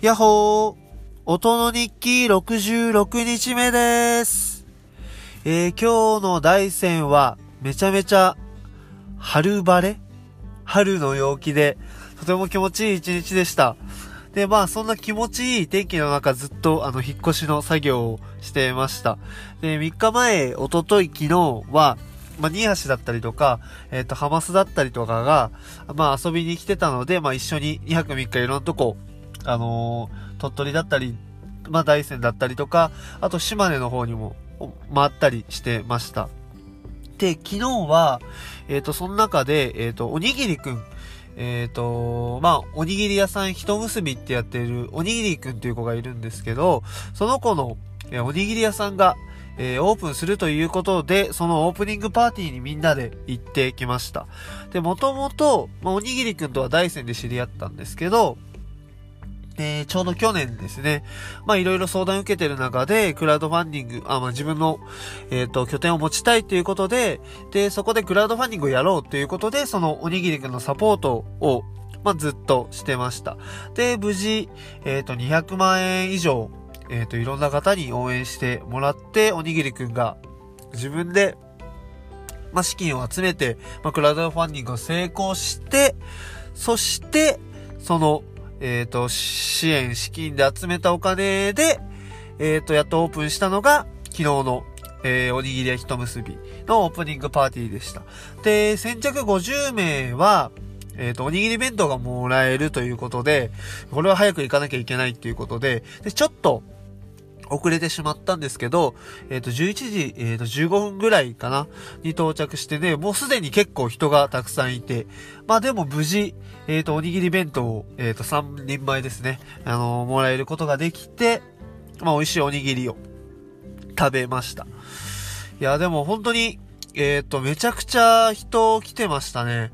やっほー音の日記66日目です。えー、今日の大山はめちゃめちゃ春晴れ？春の陽気でとても気持ちいい一日でした。で、まあそんな気持ちいい天気の中ずっとあの引っ越しの作業をしていました。で、3日前、おととい、昨日は、まあ、新橋だったりとか、えっ、と、ハマスだったりとかが、まあ遊びに来てたので、まあ一緒に2泊3日いろんなとこ、あのー鳥取だったり、まあ大山だったりとか、あと島根の方にも回ったりしてました。で、昨日は、えっ、と、その中で、えっ、と、おにぎりくん、えっ、と、まあ、おにぎり屋さん一結びってやってるおにぎりくんっていう子がいるんですけど、その子の、えおにぎり屋さんが、えーオープンするということで、そのオープニングパーティーにみんなで行ってきました。で、もともと、まあ、おにぎりくんとは大山で知り合ったんですけど、えちょうど去年ですね。まあいろいろ相談受けてる中で、クラウドファンディング、あ、まあ自分の、えっ、と、拠点を持ちたいということで、で、そこでクラウドファンディングをやろうということで、そのおにぎりくんのサポートを、まあずっとしてました。で、無事、えっ、と、200万円以上、えっ、と、いろんな方に応援してもらって、おにぎりくんが自分で、まあ資金を集めて、まあクラウドファンディングを成功して、そして、その、えっ、と、支援、資金で集めたお金で、えっ、と、やっとオープンしたのが、昨日の、えーおにぎり焼きと結びのオープニングパーティーでした。で、先着50名は、えっ、と、おにぎり弁当がもらえるということで、これは早く行かなきゃいけないっていうことで、で、ちょっと、遅れてしまったんですけど、えっ、と、11時、えっ、と、15分ぐらいかなに到着してね、もうすでに結構人がたくさんいて、まあでも無事、えっ、と、おにぎり弁当を、えっ、と、3人前ですね、あのもらえることができて、まあ美味しいおにぎりを食べました。いや、でも本当に、えっ、と、めちゃくちゃ人来てましたね。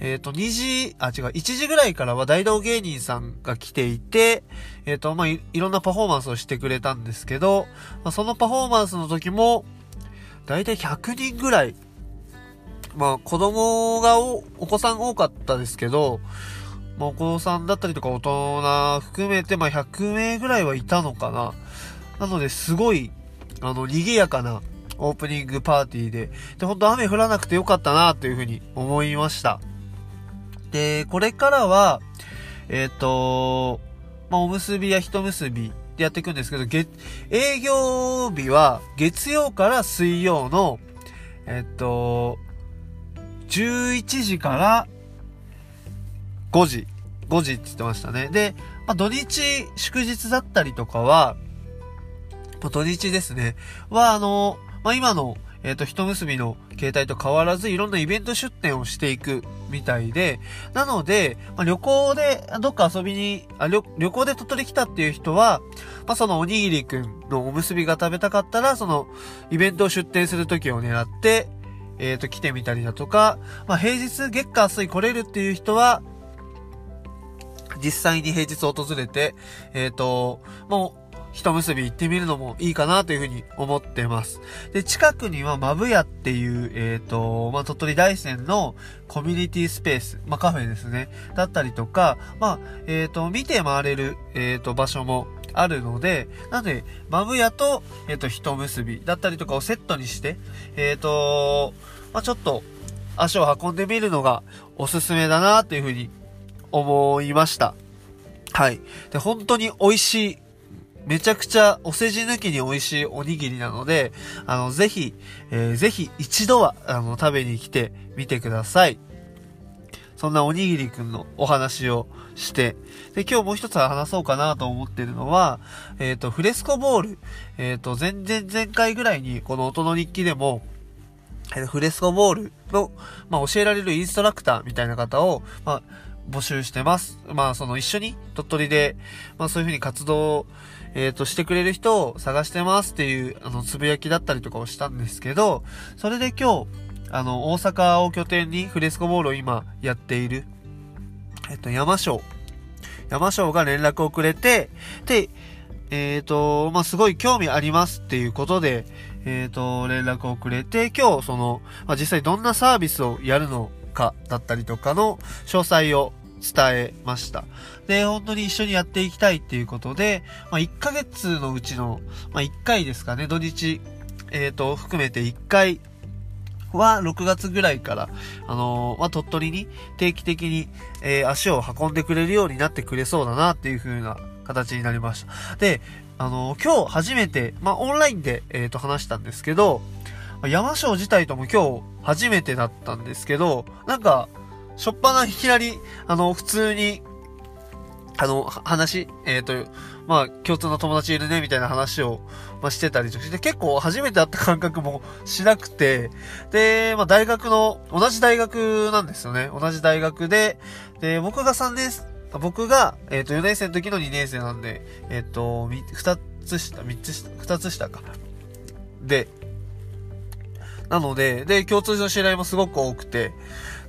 えっ、と、2時、あ、違う、1時ぐらいからは大道芸人さんが来ていて、えっ、と、まあい、いろんなパフォーマンスをしてくれたんですけど、まあ、そのパフォーマンスの時も、だいたい100人ぐらい、まあ、子供がお、お子さん多かったですけど、まあ、お子さんだったりとか大人含めて、まあ、100名ぐらいはいたのかな。なので、すごい、あの、賑やかなオープニングパーティーで、で、本当雨降らなくてよかったな、というふうに思いました。で、これからは、えっ、と、まあ、おむすびや一結びでやっていくんですけど、月、営業日は月曜から水曜の、えっ、と、11時から5時、5時って言ってましたね。で、まあ、土日、祝日だったりとかは、ま土日ですね。は、あの、まあ、今の、えっ、と、一結びの携帯と変わらず、いろんなイベント出店をしていくみたいで、なので、まあ、旅行で、どっか遊びに、あ旅、旅行で鳥取来たっていう人は、まあ、そのおにぎりくんのおむすびが食べたかったら、その、イベントを出店する時を狙って、えっ、と、来てみたりだとか、まあ、平日、月火水来れるっていう人は、実際に平日訪れて、えっ、と、もう、一結び行ってみるのもいいかなというふうに思ってます。で、近くにはマブヤっていう、えっ、と、まあ、鳥取大山のコミュニティスペース、まあ、カフェですね。だったりとか、まあ、えっ、と、見て回れる、えっ、と、場所もあるので、なので、マブヤと、えっ、と、一結びだったりとかをセットにして、えっ、と、ま、ちょっと、足を運んでみるのがおすすめだなっていうふうに思いました。はい。で、本当に美味しい、めちゃくちゃお世辞抜きに美味しいおにぎりなので、あの、ぜひ、えーぜひ一度は、あの、食べに来てみてください。そんなおにぎりくんのお話をして、で、今日もう一つ話そうかなと思ってるのは、えっ、と、フレスコボール、えっ、と、前々前回ぐらいに、この音の日記でも、えーフレスコボールの、まあ、教えられるインストラクターみたいな方を、まあ、募集してます。まあ、その一緒に鳥取で、まあ、そういうふうに活動、えっ、と、してくれる人を探してますっていう、あの、つぶやきだったりとかをしたんですけど、それで今日、あの、大阪を拠点にフレスコボールを今やっている、えっ、と、山椒。山椒が連絡をくれて、で、えっ、と、まあ、すごい興味ありますっていうことで、えっ、と、連絡をくれて、今日、その、まあ、実際どんなサービスをやるのかだったりとかの詳細を伝えました。で、本当に一緒にやっていきたいっていうことで、まあ、1ヶ月のうちの、まあ、1回ですかね、土日、えっ、ー、と、含めて1回は6月ぐらいから、あのー、まあ、鳥取に定期的に、えー、足を運んでくれるようになってくれそうだなっていう風な形になりました。で、あのー、今日初めて、まあ、オンラインで、えっ、と、話したんですけど、山椒自体とも今日初めてだったんですけど、なんか、しょっぱないきなり、あの、普通に、あの、話、えっ、ー、と、まあ、共通の友達いるね、みたいな話を、まあ、してたりとして、結構初めて会った感覚もしなくて、で、まあ、大学の、同じ大学なんですよね。同じ大学で、で、僕が3年、僕が、えっ、ー、と、4年生の時の2年生なんで、えっ、ー、と、2つ下、3つ下、2つ下か。で、なので、で、共通の知り合いもすごく多くて、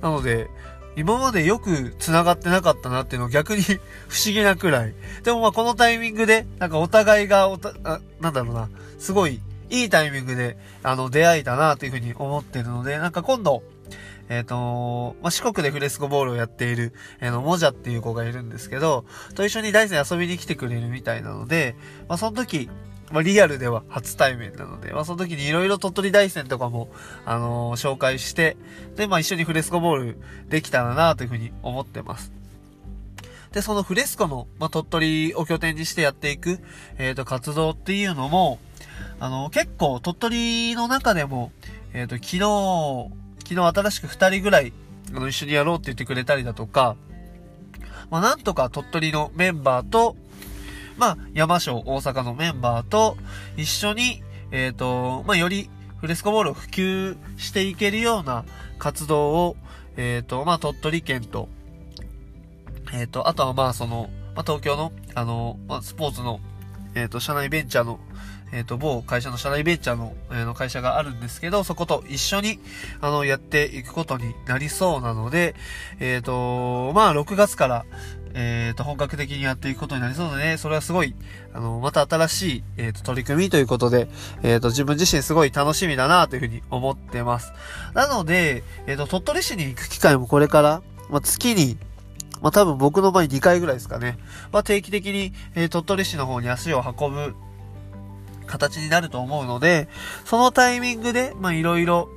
なので、今までよく繋がってなかったなっていうのを 逆に 不思議なくらい。でもまあこのタイミングで、なんかお互いがおた、あなんだろうな、すごいいいタイミングで、あの、出会えたなというふうに思ってるので、なんか今度、えっ、ー、と、まあ、四国でフレスコボールをやっている、えー、の、もじゃっていう子がいるんですけど、と一緒に大山遊びに来てくれるみたいなので、まあ、その時、まあ、リアルでは初対面なので、まあ、その時にいろいろ鳥取大戦とかも、あのー、紹介して、で、まあ、一緒にフレスコボールできたらなというふうに思ってます。で、そのフレスコの、まあ、鳥取を拠点にしてやっていく、えっ、ー、と、活動っていうのも、あのー、結構鳥取の中でも、えっ、と、昨日、昨日新しく二人ぐらい、あの、一緒にやろうって言ってくれたりだとか、まあ、なんとか鳥取のメンバーと、まあ、山椒大阪のメンバーと一緒に、えっ、ー、と、まあ、よりフレスコボールを普及していけるような活動を、えっ、ー、と、まあ、鳥取県と、えっ、ー、と、あとはまあ、その、まあ、東京の、あの、まあ、スポーツの、えっ、と、社内ベンチャーの、えっ、と、某会社の社内ベンチャーの、えー、の会社があるんですけど、そこと一緒に、あの、やっていくことになりそうなので、えっ、と、まあ、6月から、えっ、と、本格的にやっていくことになりそうでね、それはすごい、あの、また新しい、えっ、と、取り組みということで、えっ、と、自分自身すごい楽しみだなというふうに思ってます。なので、えっ、と、鳥取市に行く機会もこれから、まあ、月に、まあ、多分僕の場合2回ぐらいですかね。まあ、定期的に、え鳥取市の方に足を運ぶ形になると思うので、そのタイミングで、ま、いろいろ、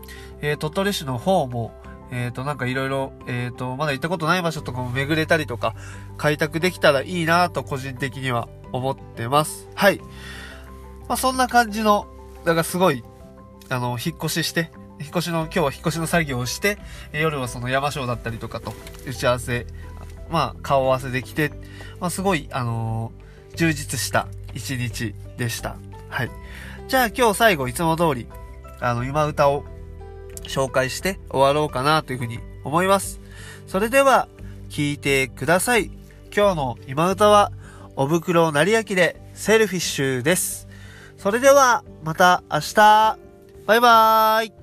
え鳥取市の方も、えっ、ー、と、なんかいろいろ、えっ、ー、と、まだ行ったことない場所とかも巡れたりとか、開拓できたらいいなと個人的には思ってます。はい。まあ、そんな感じの、だからすごい、あの、引っ越しして、引っ越しの、今日は引っ越しの作業をして、夜はその山椒だったりとかと打ち合わせ、まあ、顔合わせできて、まあ、すごい、あのー、充実した一日でした。はい。じゃあ今日最後いつも通り、あの、今歌を紹介して終わろうかなというふうに思います。それでは、聞いてください。今日の今歌は、お袋成明でセルフィッシュです。それでは、また明日。バイバーイ。